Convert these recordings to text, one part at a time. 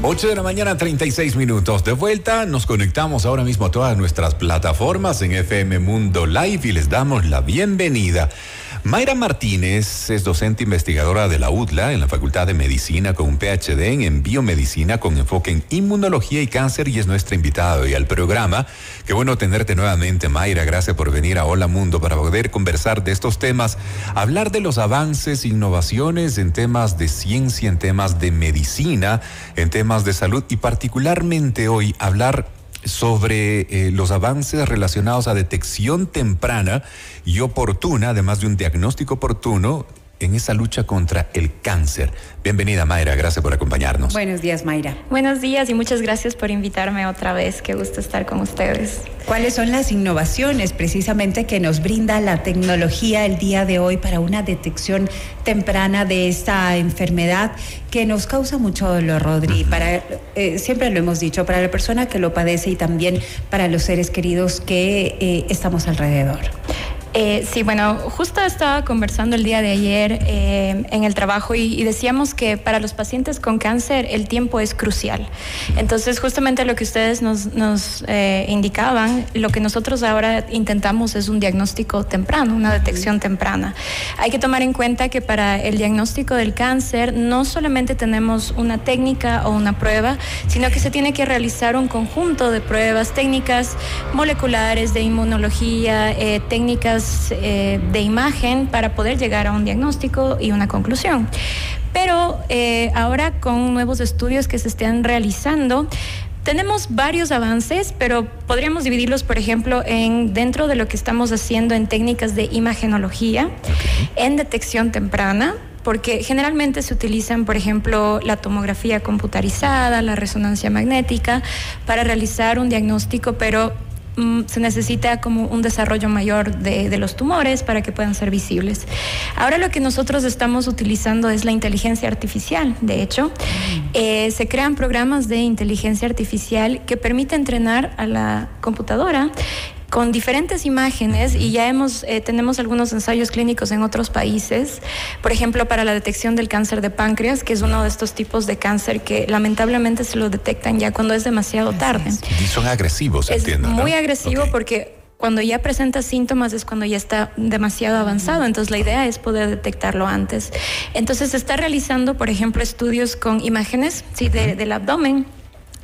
8 de la mañana, 36 minutos. De vuelta, nos conectamos ahora mismo a todas nuestras plataformas en FM Mundo Live y les damos la bienvenida Mayra Martínez es docente investigadora de la UDLA en la Facultad de Medicina con un PhD en biomedicina con enfoque en inmunología y cáncer y es nuestra invitada hoy al programa. Qué bueno tenerte nuevamente, Mayra. Gracias por venir a Hola Mundo para poder conversar de estos temas, hablar de los avances, innovaciones en temas de ciencia, en temas de medicina, en temas de salud y particularmente hoy hablar sobre eh, los avances relacionados a detección temprana y oportuna, además de un diagnóstico oportuno en esa lucha contra el cáncer. Bienvenida Mayra, gracias por acompañarnos. Buenos días Mayra. Buenos días y muchas gracias por invitarme otra vez. Qué gusto estar con ustedes. ¿Cuáles son las innovaciones precisamente que nos brinda la tecnología el día de hoy para una detección temprana de esta enfermedad que nos causa mucho dolor, Rodri? Para, eh, siempre lo hemos dicho, para la persona que lo padece y también para los seres queridos que eh, estamos alrededor. Eh, sí, bueno, justo estaba conversando el día de ayer eh, en el trabajo y, decíamos que para los pacientes con cáncer el tiempo es crucial. Entonces, justamente lo que ustedes nos, eh, indicaban, lo que nosotros ahora intentamos es un diagnóstico temprano, una detección temprana. Hay que tomar en cuenta que para el diagnóstico del cáncer no solamente tenemos una técnica o una prueba, sino que se tiene que realizar un conjunto de pruebas técnicas moleculares, de inmunología, técnicas eh, de imagen para poder llegar a un diagnóstico y una conclusión. Pero eh, ahora con nuevos estudios que se están realizando, tenemos varios avances, pero podríamos dividirlos, por ejemplo, en dentro de lo que estamos haciendo en técnicas de imagenología, en detección temprana, porque generalmente se utilizan, por ejemplo, la tomografía computarizada, la resonancia magnética, para realizar un diagnóstico, pero se necesita como un desarrollo mayor de, los tumores para que puedan ser visibles. Ahora lo que nosotros estamos utilizando es la inteligencia artificial. De hecho, eh, se crean programas de inteligencia artificial que permiten entrenar a la computadora con diferentes imágenes y ya hemos eh, tenemos algunos ensayos clínicos en otros países, por ejemplo para la detección del cáncer de páncreas, que es uno de estos tipos de cáncer que lamentablemente se lo detectan ya cuando es demasiado tarde. Y son agresivos, es Muy agresivo porque cuando ya presenta síntomas es cuando ya está demasiado avanzado, entonces la idea es poder detectarlo antes. Entonces se está realizando, por ejemplo, estudios con imágenes ¿sí? del abdomen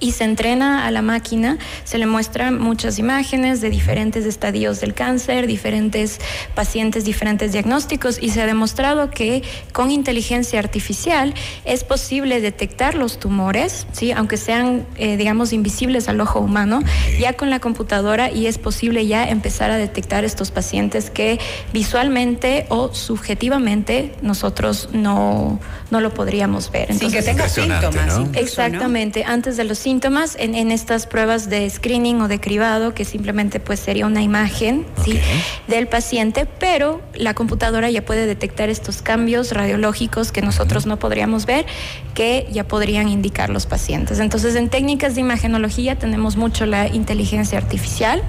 y se entrena a la máquina, se le muestran muchas imágenes de diferentes estadios del cáncer, diferentes pacientes, diferentes diagnósticos y se ha demostrado que con inteligencia artificial es posible detectar los tumores, ¿sí? aunque sean, eh, digamos, invisibles al ojo humano, ya con la computadora y es posible ya empezar a detectar estos pacientes que visualmente o subjetivamente nosotros no, no lo podríamos ver. Sin que tenga síntomas. Exactamente, antes de los síntomas en, en, estas pruebas de screening o de cribado, que simplemente pues sería una imagen ¿sí? del paciente, pero la computadora ya puede detectar estos cambios radiológicos que nosotros no podríamos ver, que ya podrían indicar los pacientes. Entonces, en técnicas de imagenología tenemos mucho la inteligencia artificial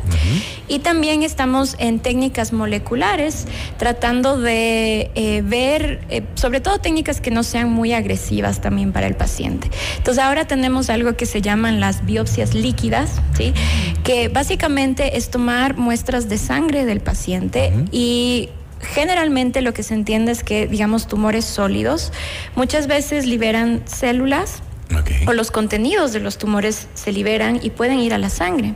y también estamos en técnicas moleculares tratando de eh, ver, eh, sobre todo técnicas que no sean muy agresivas también para el paciente. Entonces, ahora tenemos algo que se llama llaman las biopsias líquidas, ¿sí? que básicamente es tomar muestras de sangre del paciente y generalmente lo que se entiende es que, digamos, tumores sólidos muchas veces liberan células o los contenidos de los tumores se liberan y pueden ir a la sangre.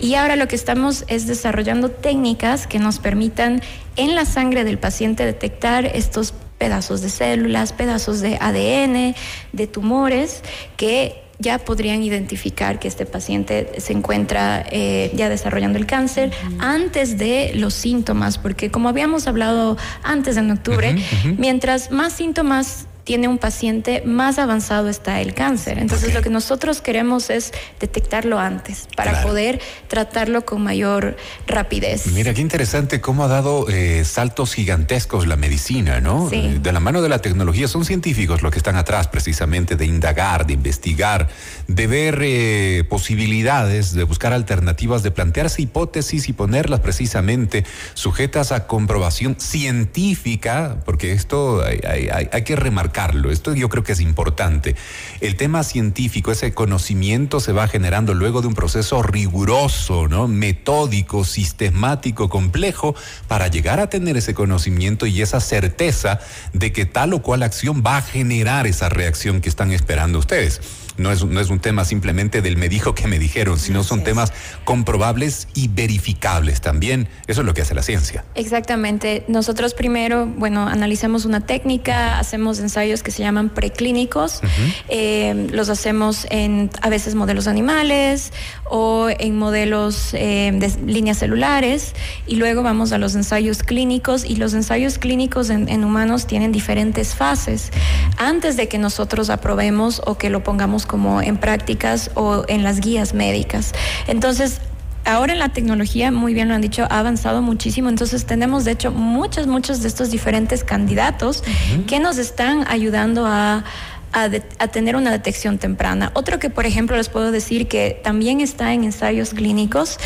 Y ahora lo que estamos es desarrollando técnicas que nos permitan en la sangre del paciente detectar estos pedazos de células, pedazos de ADN, de tumores que ya podrían identificar que este paciente se encuentra eh, ya desarrollando el cáncer antes de los síntomas, porque como habíamos hablado antes en octubre, mientras más síntomas tiene un paciente, más avanzado está el cáncer. Entonces lo que nosotros queremos es detectarlo antes para poder tratarlo con mayor rapidez. Mira, qué interesante cómo ha dado eh, saltos gigantescos la medicina, ¿no? Eh, de la mano de la tecnología son científicos los que están atrás precisamente de indagar, de investigar, de ver eh, posibilidades, de buscar alternativas, de plantearse hipótesis y ponerlas precisamente sujetas a comprobación científica, porque esto hay que remarcar Esto yo creo que es importante. El tema científico, ese conocimiento se va generando luego de un proceso riguroso, ¿no? Metódico, sistemático, complejo, para llegar a tener ese conocimiento y esa certeza de que tal o cual acción va a generar esa reacción que están esperando ustedes no es, no es un tema simplemente del me dijo que me dijeron, sino son temas comprobables y verificables también. Eso es lo que hace la ciencia. Exactamente. Nosotros primero, bueno, analizamos una técnica, hacemos ensayos que se llaman preclínicos, eh, los hacemos en a veces modelos animales o en modelos eh, de líneas celulares y luego vamos a los ensayos clínicos y los ensayos clínicos en, en humanos tienen diferentes fases. Antes de que nosotros aprobemos o que lo pongamos como en prácticas o en las guías médicas. Entonces, ahora en la tecnología, muy bien lo han dicho, ha avanzado muchísimo. Entonces tenemos, de hecho, muchos, muchos de estos diferentes candidatos que nos están ayudando a, a, tener una detección temprana. Otro que, por ejemplo, les puedo decir que también está en ensayos clínicos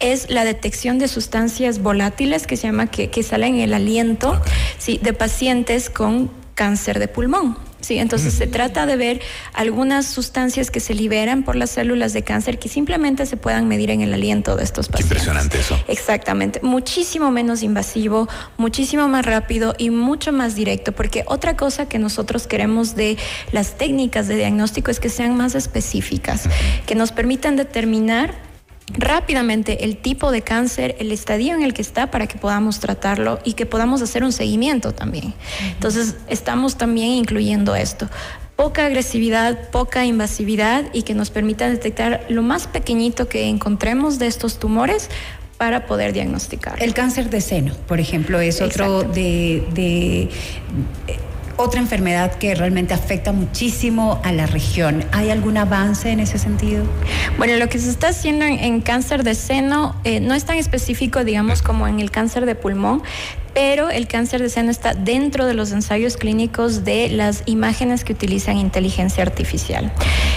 es la detección de sustancias volátiles que se llama que, que salen en el aliento sí, de pacientes con cáncer de pulmón. Sí, entonces se trata de ver algunas sustancias que se liberan por las células de cáncer que simplemente se puedan medir en el aliento de estos pacientes. impresionante eso. Exactamente, muchísimo menos invasivo, muchísimo más rápido y mucho más directo, porque otra cosa que nosotros queremos de las técnicas de diagnóstico es que sean más específicas, que nos permitan determinar rápidamente el tipo de cáncer, el estadio en el que está para que podamos tratarlo y que podamos hacer un seguimiento también. Entonces, estamos también incluyendo esto. Poca agresividad, poca invasividad y que nos permita detectar lo más pequeñito que encontremos de estos tumores para poder diagnosticar. El cáncer de seno, por ejemplo, es otro de, de otra enfermedad que realmente afecta muchísimo a la región. ¿Hay algún avance en ese sentido? Bueno, lo que se está haciendo en, cáncer de seno eh, no es tan específico, digamos, como en el cáncer de pulmón, pero el cáncer de seno está dentro de los ensayos clínicos de las imágenes que utilizan inteligencia artificial.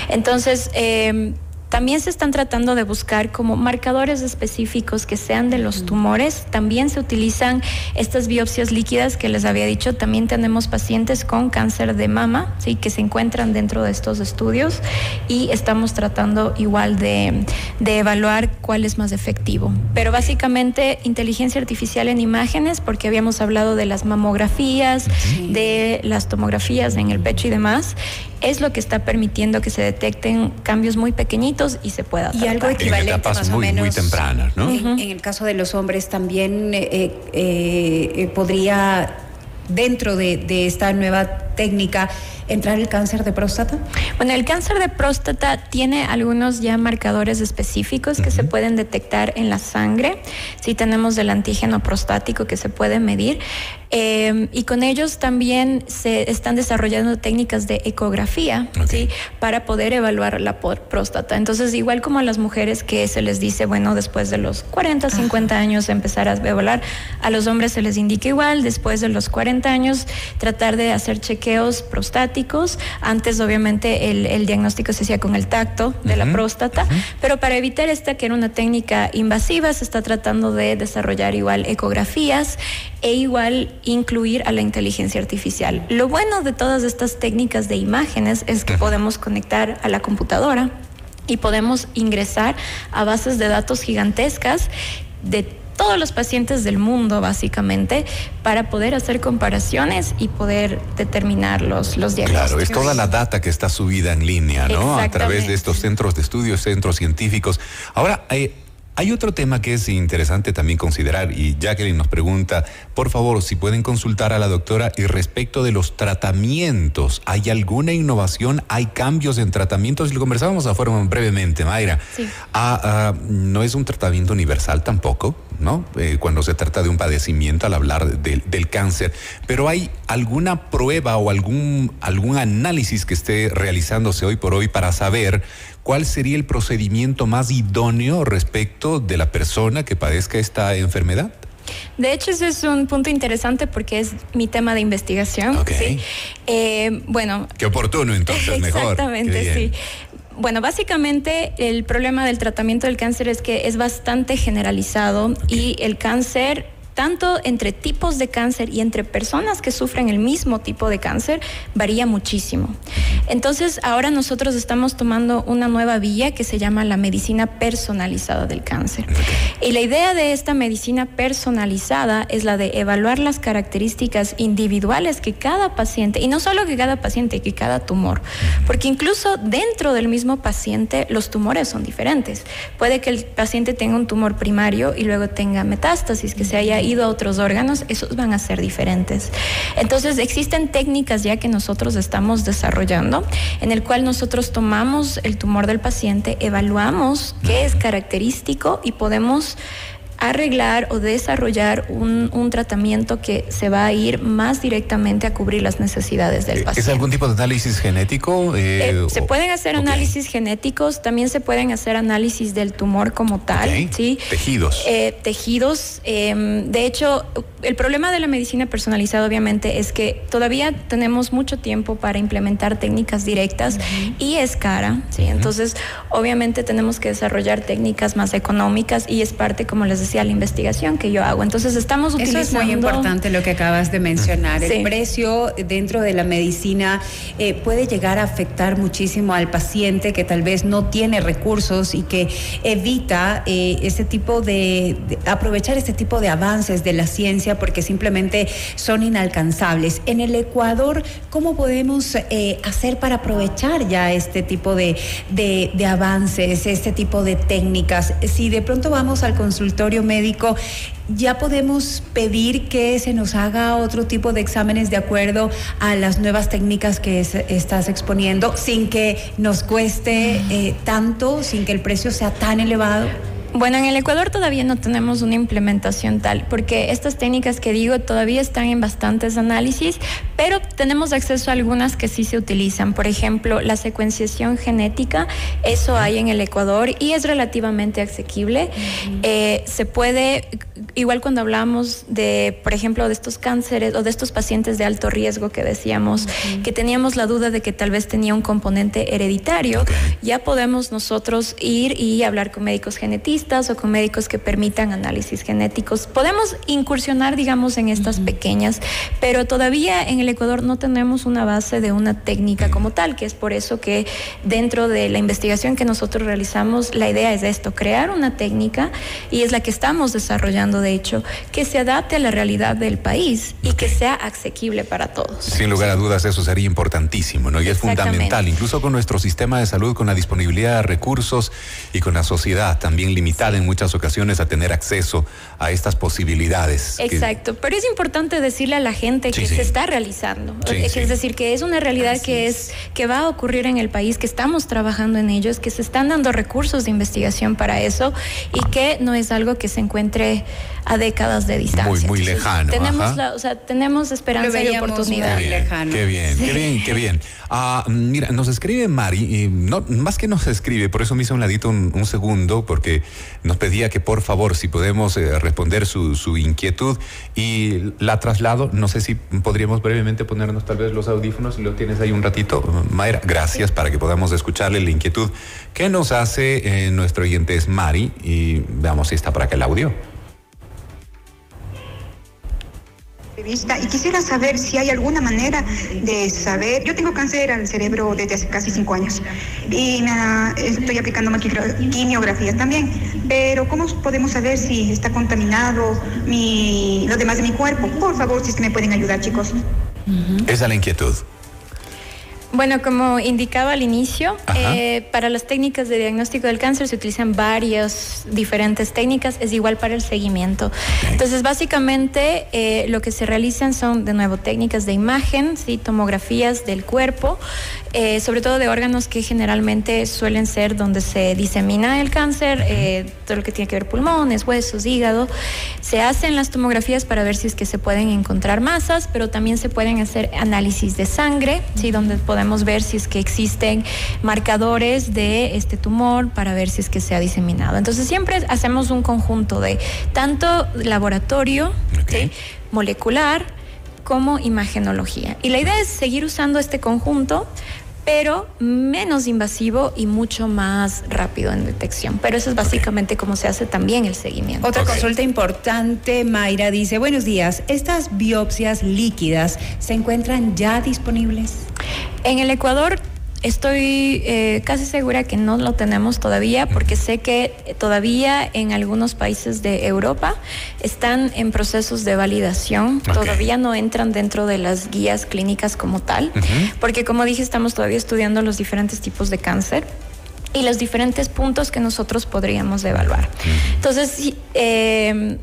Entonces, eh, también se están tratando de buscar como marcadores específicos que sean de los tumores. También se utilizan estas biopsias líquidas que les había dicho. También tenemos pacientes con cáncer de mama, sí, que se encuentran dentro de estos estudios y estamos tratando igual de, evaluar cuál es más efectivo. Pero básicamente inteligencia artificial en imágenes, porque habíamos hablado de las mamografías, de las tomografías en el pecho y demás es lo que está permitiendo que se detecten cambios muy pequeñitos y se pueda tratar. Y algo equivalente más o menos muy tempranas, ¿no? En, el caso de los hombres también eh, eh, eh, podría dentro de, de esta nueva técnica entrar el cáncer de próstata? Bueno, el cáncer de próstata tiene algunos ya marcadores específicos que se pueden detectar en la sangre. Sí tenemos el antígeno prostático que se puede medir. Eh, y con ellos también se están desarrollando técnicas de ecografía, ¿sí? Para poder evaluar la próstata. Entonces, igual como a las mujeres que se les dice, bueno, después de los 40, 50 años empezar a evaluar, a los hombres se les indica igual, después de los 40 años tratar de hacer chequeos prostáticos. Antes, obviamente, el, diagnóstico se hacía con el tacto de la próstata, pero para evitar esta, que era una técnica invasiva, se está tratando de desarrollar igual ecografías e igual incluir a la inteligencia artificial. Lo bueno de todas estas técnicas de imágenes es que podemos conectar a la computadora y podemos ingresar a bases de datos gigantescas de todos los pacientes del mundo, básicamente, para poder hacer comparaciones y poder determinar los, los diagnósticos. Claro, es toda la data que está subida en línea, ¿no? A través de estos centros de estudios, centros científicos. Ahora, hay eh, hay otro tema que es interesante también considerar y Jacqueline nos pregunta, por favor, si pueden consultar a la doctora y respecto de los tratamientos, ¿hay alguna innovación? ¿Hay cambios en tratamientos? Lo conversábamos afuera brevemente, Mayra. Sí. Ah, ah, no es un tratamiento universal tampoco, ¿no? Eh, cuando se trata de un padecimiento al hablar del cáncer, pero hay alguna prueba o algún, algún análisis que esté realizándose hoy por hoy para saber ¿cuál sería el procedimiento más idóneo respecto de la persona que padezca esta enfermedad? De hecho, ese es un punto interesante porque es mi tema de investigación. ¿sí? Eh, bueno. Qué oportuno entonces, mejor. Exactamente, sí. Bueno, básicamente el problema del tratamiento del cáncer es que es bastante generalizado y el cáncer tanto entre tipos de cáncer y entre personas que sufren el mismo tipo de cáncer, varía muchísimo. Entonces, ahora nosotros estamos tomando una nueva vía que se llama la medicina personalizada del cáncer. Y la idea de esta medicina personalizada es la de evaluar las características individuales que cada paciente, y no solo que cada paciente, que cada tumor, porque incluso dentro del mismo paciente los tumores son diferentes. Puede que el paciente tenga un tumor primario y luego tenga metástasis, que se haya ido a otros órganos, esos van a ser diferentes. Entonces, existen técnicas ya que nosotros estamos desarrollando, en el cual nosotros tomamos el tumor del paciente, evaluamos qué es característico y podemos arreglar o desarrollar un, un, tratamiento que se va a ir más directamente a cubrir las necesidades del paciente. ¿Es algún tipo de análisis genético? Eh, eh, se pueden hacer análisis genéticos, también se pueden hacer análisis del tumor como tal, ¿sí? Tejidos. Eh, tejidos. Em, de hecho, el problema de la medicina personalizada obviamente es que todavía tenemos mucho tiempo para implementar técnicas directas y es cara, ¿sí? Entonces, obviamente tenemos que desarrollar técnicas más económicas y es parte, como les decía, la investigación que yo hago. Entonces estamos utilizando... Eso es muy importante lo que acabas de mencionar. El precio dentro de la medicina eh, puede llegar a afectar muchísimo al paciente que tal vez no tiene recursos y que evita eh, ese tipo de, aprovechar este tipo de avances de la ciencia porque simplemente son inalcanzables. En el Ecuador, ¿cómo podemos eh, hacer para aprovechar ya este tipo de, de, de avances, este tipo de técnicas? Si de pronto vamos al consultorio médico, ya podemos pedir que se nos haga otro tipo de exámenes de acuerdo a las nuevas técnicas que estás exponiendo, sin que nos cueste eh, tanto, sin que el precio sea tan elevado. Bueno, en el Ecuador todavía no tenemos una implementación tal, porque estas técnicas que digo todavía están en bastantes análisis, pero tenemos acceso a algunas que sí se utilizan. Por ejemplo, la secuenciación genética, eso hay en el Ecuador y es relativamente asequible. Eh, se puede, igual cuando hablamos de, por ejemplo, de estos cánceres o de estos pacientes de alto riesgo que decíamos, que teníamos la duda de que tal vez tenía un componente hereditario, ya podemos nosotros ir y hablar con médicos genetistas o con médicos que permitan análisis genéticos. Podemos incursionar, digamos, en estas pequeñas, pero todavía en el Ecuador no tenemos una base de una técnica como tal, que es por eso que dentro de la investigación que nosotros realizamos, la idea es esto, crear una técnica y es la que estamos desarrollando, de hecho, que se adapte a la realidad del país y que sea asequible para todos. Sin lugar a dudas, eso sería importantísimo, ¿no? Y es fundamental, incluso con nuestro sistema de salud, con la disponibilidad de recursos y con la sociedad también limitada en muchas ocasiones a tener acceso a estas posibilidades. Exacto, pero es importante decirle a la gente que se está realizando, es decir, que es una realidad que es que va a ocurrir en el país, que estamos trabajando en ellos, que se están dando recursos de investigación para eso y que no es algo que se encuentre a décadas de distancia. Muy, muy lejano. Tenemos, o sea, tenemos esperanza y oportunidad. Qué bien, qué bien, qué bien, qué bien. Ah, mira, nos escribe Mari, y no, más que nos escribe, por eso me hizo un ladito un, segundo, porque nos pedía que por favor, si podemos eh, responder su, su, inquietud y la traslado, no sé si podríamos brevemente ponernos tal vez los audífonos, si lo tienes ahí un ratito. Mayra, gracias para que podamos escucharle la inquietud que nos hace eh, nuestro oyente es Mari y veamos si está para acá el audio. Y quisiera saber si hay alguna manera de saber. Yo tengo cáncer al cerebro desde hace casi cinco años y estoy aplicando quimiografías también, pero ¿cómo podemos saber si está contaminado mi, los demás de mi cuerpo? Por favor, si es que me pueden ayudar, chicos. Esa es la inquietud. Bueno, como indicaba al inicio, eh, para las técnicas de diagnóstico del cáncer se utilizan varias diferentes técnicas, es igual para el seguimiento. Entonces, básicamente eh, lo que se realizan son, de nuevo, técnicas de imagen, ¿sí? tomografías del cuerpo, eh, sobre todo de órganos que generalmente suelen ser donde se disemina el cáncer, todo lo que tiene que ver pulmones, huesos, hígado. Se hacen las tomografías para ver si es que se pueden encontrar masas, pero también se pueden hacer análisis de sangre, ¿sí? donde podemos podemos ver si es que existen marcadores de este tumor para ver si es que se ha diseminado. Entonces siempre hacemos un conjunto de tanto laboratorio, molecular, como imagenología. Y la idea es seguir usando este conjunto pero menos invasivo y mucho más rápido en detección. Pero eso es básicamente cómo se hace también el seguimiento. Otra consulta importante, Mayra dice, buenos días, ¿estas biopsias líquidas se encuentran ya disponibles? En el Ecuador Estoy eh, casi segura que no lo tenemos todavía porque sé que todavía en algunos países de Europa están en procesos de validación, todavía no entran dentro de las guías clínicas como tal, porque como dije estamos todavía estudiando los diferentes tipos de cáncer y los diferentes puntos que nosotros podríamos evaluar. Entonces, eh,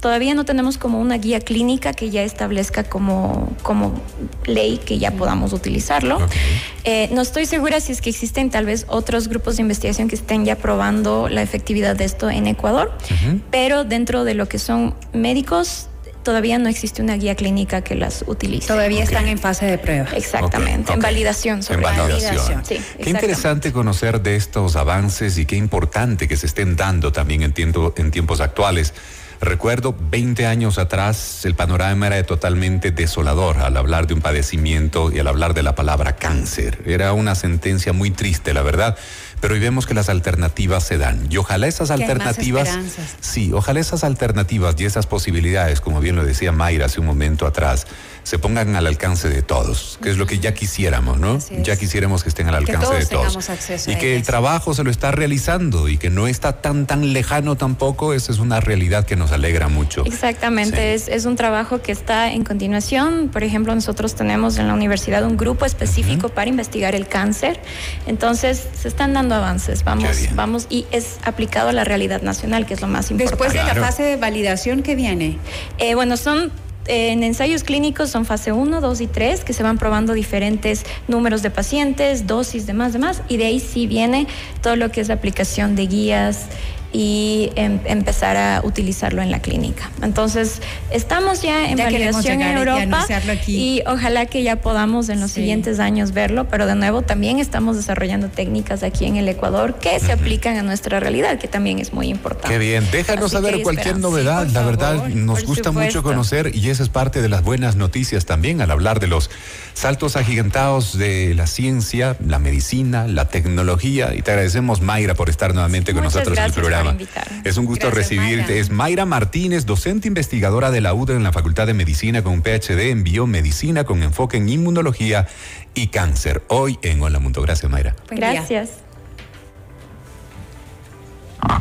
Todavía no tenemos como una guía clínica que ya establezca como, como ley que ya podamos utilizarlo. Eh, no estoy segura si es que existen tal vez otros grupos de investigación que estén ya probando la efectividad de esto en Ecuador, pero dentro de lo que son médicos, todavía no existe una guía clínica que las utilice. Todavía están en fase de prueba. Exactamente, en validación. Sobre en validación. Sí, qué interesante conocer de estos avances y qué importante que se estén dando también en, en tiempos actuales. Recuerdo 20 años atrás el panorama era totalmente desolador al hablar de un padecimiento y al hablar de la palabra cáncer. Era una sentencia muy triste, la verdad pero hoy vemos que las alternativas se dan. Y ojalá esas alternativas, sí, ojalá esas alternativas y esas posibilidades, como bien lo decía Mayra hace un momento atrás, se pongan al alcance de todos, que es lo que ya quisiéramos, ¿no? Ya quisiéramos que estén al alcance de todos. Y que el trabajo se lo está realizando y que no está tan tan lejano tampoco, esa es una realidad que nos alegra mucho. Exactamente, es, es, un trabajo que está en continuación. Por ejemplo, nosotros tenemos en la universidad un grupo específico para investigar el cáncer. Entonces, se están dando avances, vamos, vamos, y es aplicado a la realidad nacional, que es lo más importante. Después de la fase de validación que viene. Eh, bueno, son en ensayos clínicos son fase 1, 2 y 3, que se van probando diferentes números de pacientes, dosis, demás, demás, y de ahí sí viene todo lo que es la aplicación de guías y em, empezar a utilizarlo en la clínica. Entonces, estamos ya en validación en Europa y, ojalá que ya podamos en los siguientes años verlo, pero de nuevo también estamos desarrollando técnicas aquí en el Ecuador que se aplican a nuestra realidad, que también es muy importante. Qué bien, déjanos saber cualquier novedad, la verdad nos gusta mucho conocer y esa es parte de las buenas noticias también al hablar de los saltos agigantados de la ciencia, la medicina, la tecnología. Y te agradecemos Mayra por estar nuevamente con nosotros en el programa. Es un gusto recibirte. Es Mayra Martínez, docente investigadora de la UDA en la Facultad de Medicina con un PhD en biomedicina con enfoque en inmunología y cáncer. Hoy en Hola Mundo. Gracias, Mayra. Gracias.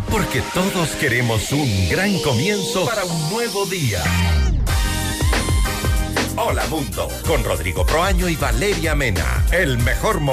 Porque todos queremos un gran comienzo para un nuevo día. Hola Mundo, con Rodrigo Proaño y Valeria Mena. El mejor momento